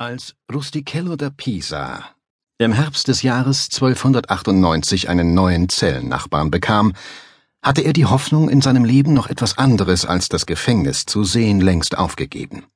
Als Rustichello da Pisa im Herbst des Jahres 1298 einen neuen Zellennachbarn bekam, hatte er die Hoffnung, in seinem Leben noch etwas anderes als das Gefängnis zu sehen, längst aufgegeben.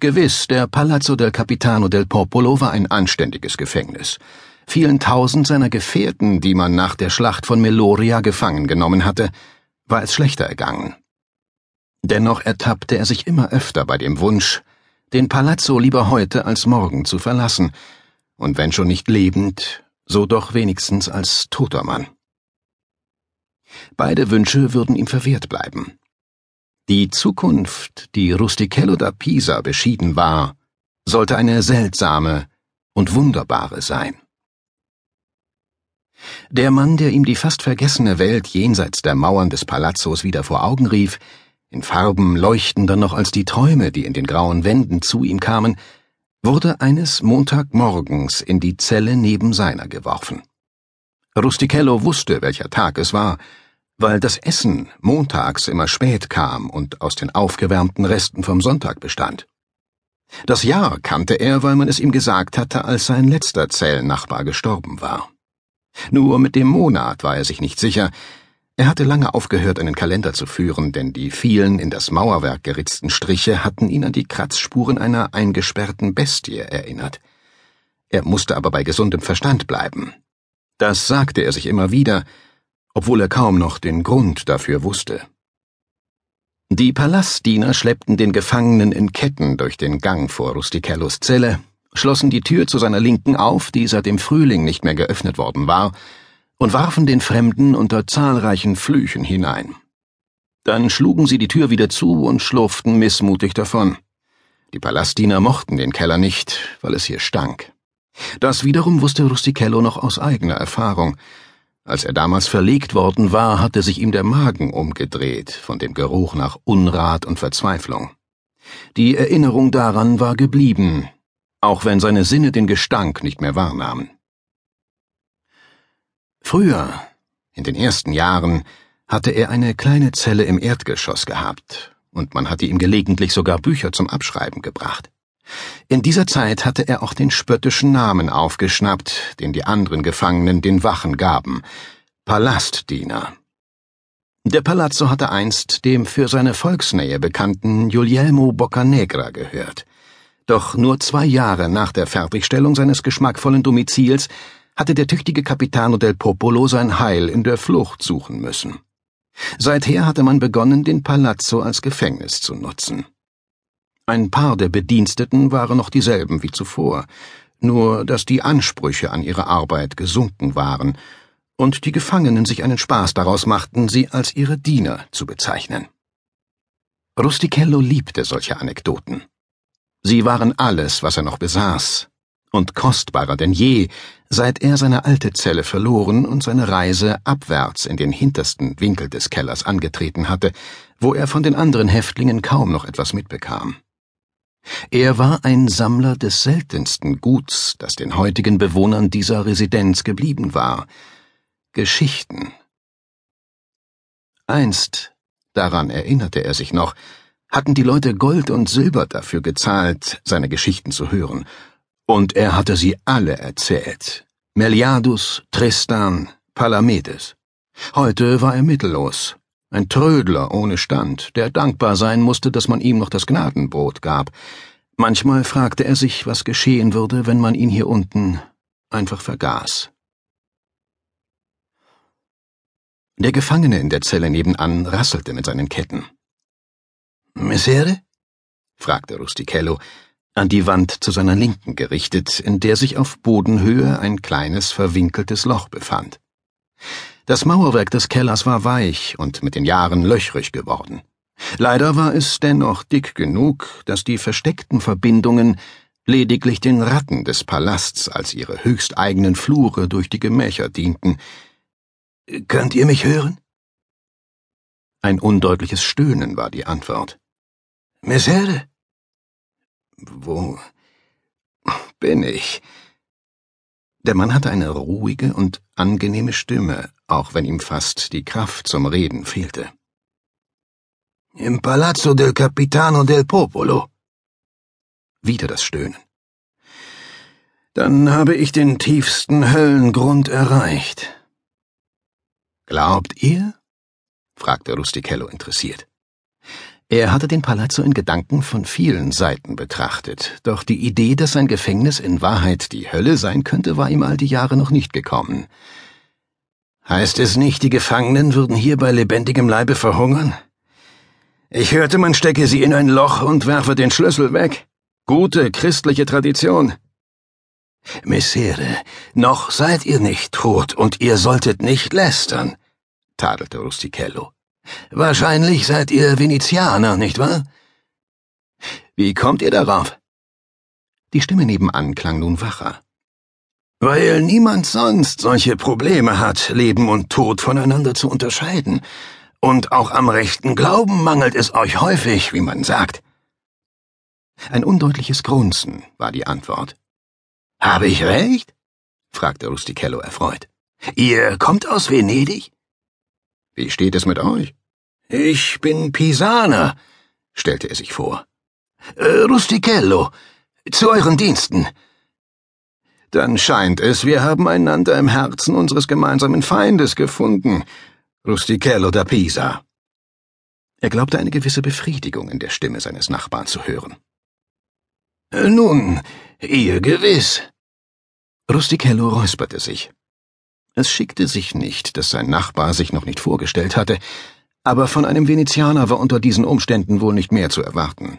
Gewiss, der Palazzo del Capitano del Popolo war ein anständiges Gefängnis. Vielen tausend seiner Gefährten, die man nach der Schlacht von Meloria gefangen genommen hatte, war es schlechter ergangen. Dennoch ertappte er sich immer öfter bei dem Wunsch, den Palazzo lieber heute als morgen zu verlassen, und wenn schon nicht lebend, so doch wenigstens als toter Mann. Beide Wünsche würden ihm verwehrt bleiben. Die Zukunft, die Rustichello da Pisa beschieden war, sollte eine seltsame und wunderbare sein. Der Mann, der ihm die fast vergessene Welt jenseits der Mauern des Palazzos wieder vor Augen rief, in Farben leuchtender noch als die Träume, die in den grauen Wänden zu ihm kamen, wurde eines Montagmorgens in die Zelle neben seiner geworfen. Rustichello wusste, welcher Tag es war, weil das Essen montags immer spät kam und aus den aufgewärmten Resten vom Sonntag bestand. Das Jahr kannte er, weil man es ihm gesagt hatte, als sein letzter Zellennachbar gestorben war. Nur mit dem Monat war er sich nicht sicher, er hatte lange aufgehört, einen Kalender zu führen, denn die vielen in das Mauerwerk geritzten Striche hatten ihn an die Kratzspuren einer eingesperrten Bestie erinnert. Er musste aber bei gesundem Verstand bleiben. Das sagte er sich immer wieder, obwohl er kaum noch den Grund dafür wusste. Die Palastdiener schleppten den Gefangenen in Ketten durch den Gang vor Rustichellos Zelle, schlossen die Tür zu seiner Linken auf, die seit dem Frühling nicht mehr geöffnet worden war, und warfen den Fremden unter zahlreichen Flüchen hinein. Dann schlugen sie die Tür wieder zu und schlurften missmutig davon. Die Palastdiener mochten den Keller nicht, weil es hier stank. Das wiederum wusste Rustichello noch aus eigener Erfahrung. Als er damals verlegt worden war, hatte sich ihm der Magen umgedreht von dem Geruch nach Unrat und Verzweiflung. Die Erinnerung daran war geblieben, auch wenn seine Sinne den Gestank nicht mehr wahrnahmen. Früher, in den ersten Jahren, hatte er eine kleine Zelle im Erdgeschoss gehabt, und man hatte ihm gelegentlich sogar Bücher zum Abschreiben gebracht. In dieser Zeit hatte er auch den spöttischen Namen aufgeschnappt, den die anderen Gefangenen den Wachen gaben Palastdiener. Der Palazzo hatte einst dem für seine Volksnähe bekannten Guglielmo Boccanegra gehört. Doch nur zwei Jahre nach der Fertigstellung seines geschmackvollen Domizils hatte der tüchtige Capitano del Popolo sein Heil in der Flucht suchen müssen. Seither hatte man begonnen, den Palazzo als Gefängnis zu nutzen. Ein paar der Bediensteten waren noch dieselben wie zuvor, nur dass die Ansprüche an ihre Arbeit gesunken waren und die Gefangenen sich einen Spaß daraus machten, sie als ihre Diener zu bezeichnen. Rustichello liebte solche Anekdoten. Sie waren alles, was er noch besaß, und kostbarer denn je, seit er seine alte Zelle verloren und seine Reise abwärts in den hintersten Winkel des Kellers angetreten hatte, wo er von den anderen Häftlingen kaum noch etwas mitbekam. Er war ein Sammler des seltensten Guts, das den heutigen Bewohnern dieser Residenz geblieben war. Geschichten. Einst, daran erinnerte er sich noch, hatten die Leute Gold und Silber dafür gezahlt, seine Geschichten zu hören, und er hatte sie alle erzählt. Meliadus, Tristan, Palamedes. Heute war er mittellos. Ein Trödler ohne Stand, der dankbar sein musste, dass man ihm noch das Gnadenbrot gab. Manchmal fragte er sich, was geschehen würde, wenn man ihn hier unten einfach vergaß. Der Gefangene in der Zelle nebenan rasselte mit seinen Ketten. Messere? fragte Rustichello, an die Wand zu seiner Linken gerichtet, in der sich auf Bodenhöhe ein kleines verwinkeltes Loch befand. Das Mauerwerk des Kellers war weich und mit den Jahren löchrig geworden. Leider war es dennoch dick genug, dass die versteckten Verbindungen lediglich den Ratten des Palasts als ihre höchsteigenen Flure durch die Gemächer dienten. Könnt ihr mich hören? Ein undeutliches Stöhnen war die Antwort. Messere? Wo bin ich? Der Mann hatte eine ruhige und angenehme Stimme, auch wenn ihm fast die Kraft zum Reden fehlte. Im Palazzo del Capitano del Popolo. Wieder das Stöhnen. Dann habe ich den tiefsten Höllengrund erreicht. Glaubt ihr? fragte Rustichello interessiert. Er hatte den Palazzo in Gedanken von vielen Seiten betrachtet, doch die Idee, dass sein Gefängnis in Wahrheit die Hölle sein könnte, war ihm all die Jahre noch nicht gekommen. Heißt es nicht, die Gefangenen würden hier bei lebendigem Leibe verhungern? Ich hörte, man stecke sie in ein Loch und werfe den Schlüssel weg. Gute christliche Tradition. Messere, noch seid ihr nicht tot und ihr solltet nicht lästern, tadelte Rustichello. Wahrscheinlich seid ihr Venezianer, nicht wahr? Wie kommt ihr darauf? Die Stimme nebenan klang nun wacher. Weil niemand sonst solche Probleme hat, Leben und Tod voneinander zu unterscheiden. Und auch am rechten Glauben mangelt es euch häufig, wie man sagt. Ein undeutliches Grunzen war die Antwort. Habe ich recht? fragte Rustichello erfreut. Ihr kommt aus Venedig? Wie steht es mit euch? Ich bin Pisaner, stellte er sich vor. Äh, Rustichello, zu euren Diensten. Dann scheint es, wir haben einander im Herzen unseres gemeinsamen Feindes gefunden, Rustichello da Pisa. Er glaubte eine gewisse Befriedigung in der Stimme seines Nachbarn zu hören. Äh, nun, ihr gewiss. Rustichello räusperte sich. Es schickte sich nicht, dass sein Nachbar sich noch nicht vorgestellt hatte, aber von einem Venezianer war unter diesen Umständen wohl nicht mehr zu erwarten.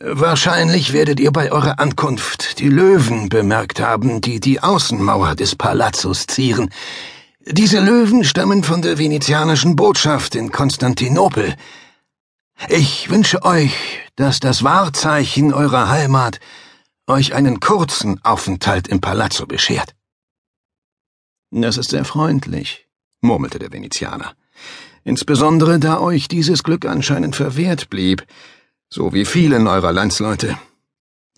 Wahrscheinlich werdet ihr bei eurer Ankunft die Löwen bemerkt haben, die die Außenmauer des Palazzos zieren. Diese Löwen stammen von der venezianischen Botschaft in Konstantinopel. Ich wünsche euch, dass das Wahrzeichen eurer Heimat euch einen kurzen Aufenthalt im Palazzo beschert. Das ist sehr freundlich, murmelte der Venezianer insbesondere da euch dieses Glück anscheinend verwehrt blieb, so wie vielen eurer Landsleute.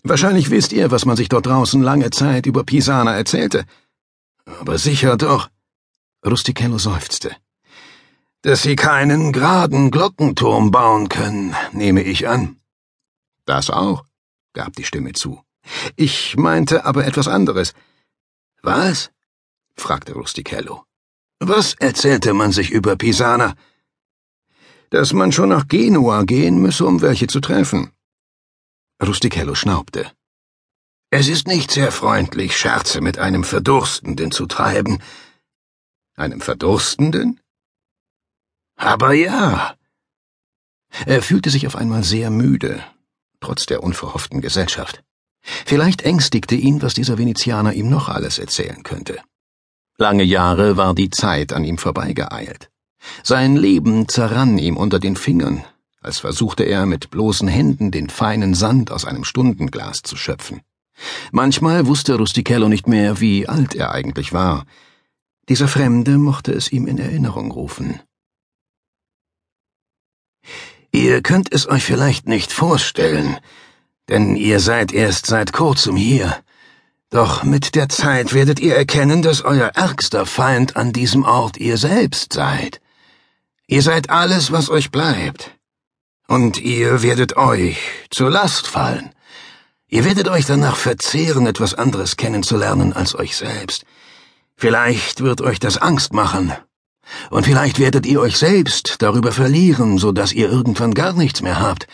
Wahrscheinlich wisst ihr, was man sich dort draußen lange Zeit über Pisana erzählte. Aber sicher doch. Rustichello seufzte. Dass sie keinen geraden Glockenturm bauen können, nehme ich an. Das auch, gab die Stimme zu. Ich meinte aber etwas anderes. Was? Fragte Rustichello. Was erzählte man sich über Pisana? Dass man schon nach Genua gehen müsse, um welche zu treffen. Rustichello schnaubte. Es ist nicht sehr freundlich, Scherze mit einem Verdurstenden zu treiben. Einem Verdurstenden? Aber ja. Er fühlte sich auf einmal sehr müde, trotz der unverhofften Gesellschaft. Vielleicht ängstigte ihn, was dieser Venezianer ihm noch alles erzählen könnte. Lange Jahre war die Zeit an ihm vorbeigeeilt. Sein Leben zerrann ihm unter den Fingern, als versuchte er mit bloßen Händen den feinen Sand aus einem Stundenglas zu schöpfen. Manchmal wusste Rustichello nicht mehr, wie alt er eigentlich war. Dieser Fremde mochte es ihm in Erinnerung rufen. Ihr könnt es euch vielleicht nicht vorstellen, denn ihr seid erst seit kurzem hier. Doch mit der Zeit werdet ihr erkennen, dass euer ärgster Feind an diesem Ort ihr selbst seid. Ihr seid alles, was euch bleibt. Und ihr werdet euch zur Last fallen. Ihr werdet euch danach verzehren, etwas anderes kennenzulernen als euch selbst. Vielleicht wird euch das Angst machen. Und vielleicht werdet ihr euch selbst darüber verlieren, so dass ihr irgendwann gar nichts mehr habt.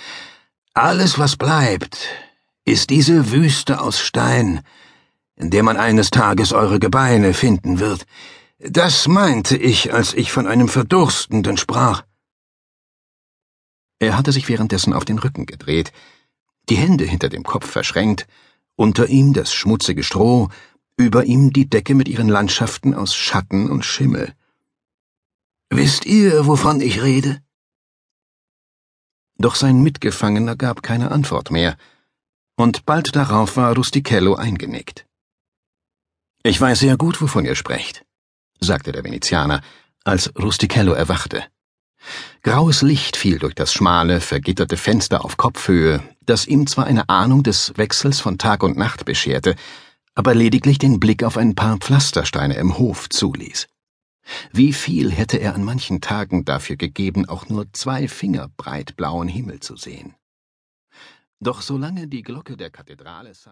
Alles, was bleibt, ist diese Wüste aus Stein, in der man eines Tages eure Gebeine finden wird. Das meinte ich, als ich von einem Verdurstenden sprach. Er hatte sich währenddessen auf den Rücken gedreht, die Hände hinter dem Kopf verschränkt, unter ihm das schmutzige Stroh, über ihm die Decke mit ihren Landschaften aus Schatten und Schimmel. Wisst ihr, wovon ich rede? Doch sein Mitgefangener gab keine Antwort mehr, und bald darauf war Rustichello eingenickt. Ich weiß sehr gut, wovon ihr sprecht, sagte der Venezianer, als Rustichello erwachte. Graues Licht fiel durch das schmale, vergitterte Fenster auf Kopfhöhe, das ihm zwar eine Ahnung des Wechsels von Tag und Nacht bescherte, aber lediglich den Blick auf ein paar Pflastersteine im Hof zuließ. Wie viel hätte er an manchen Tagen dafür gegeben, auch nur zwei Finger breit blauen Himmel zu sehen. Doch solange die Glocke der Kathedrale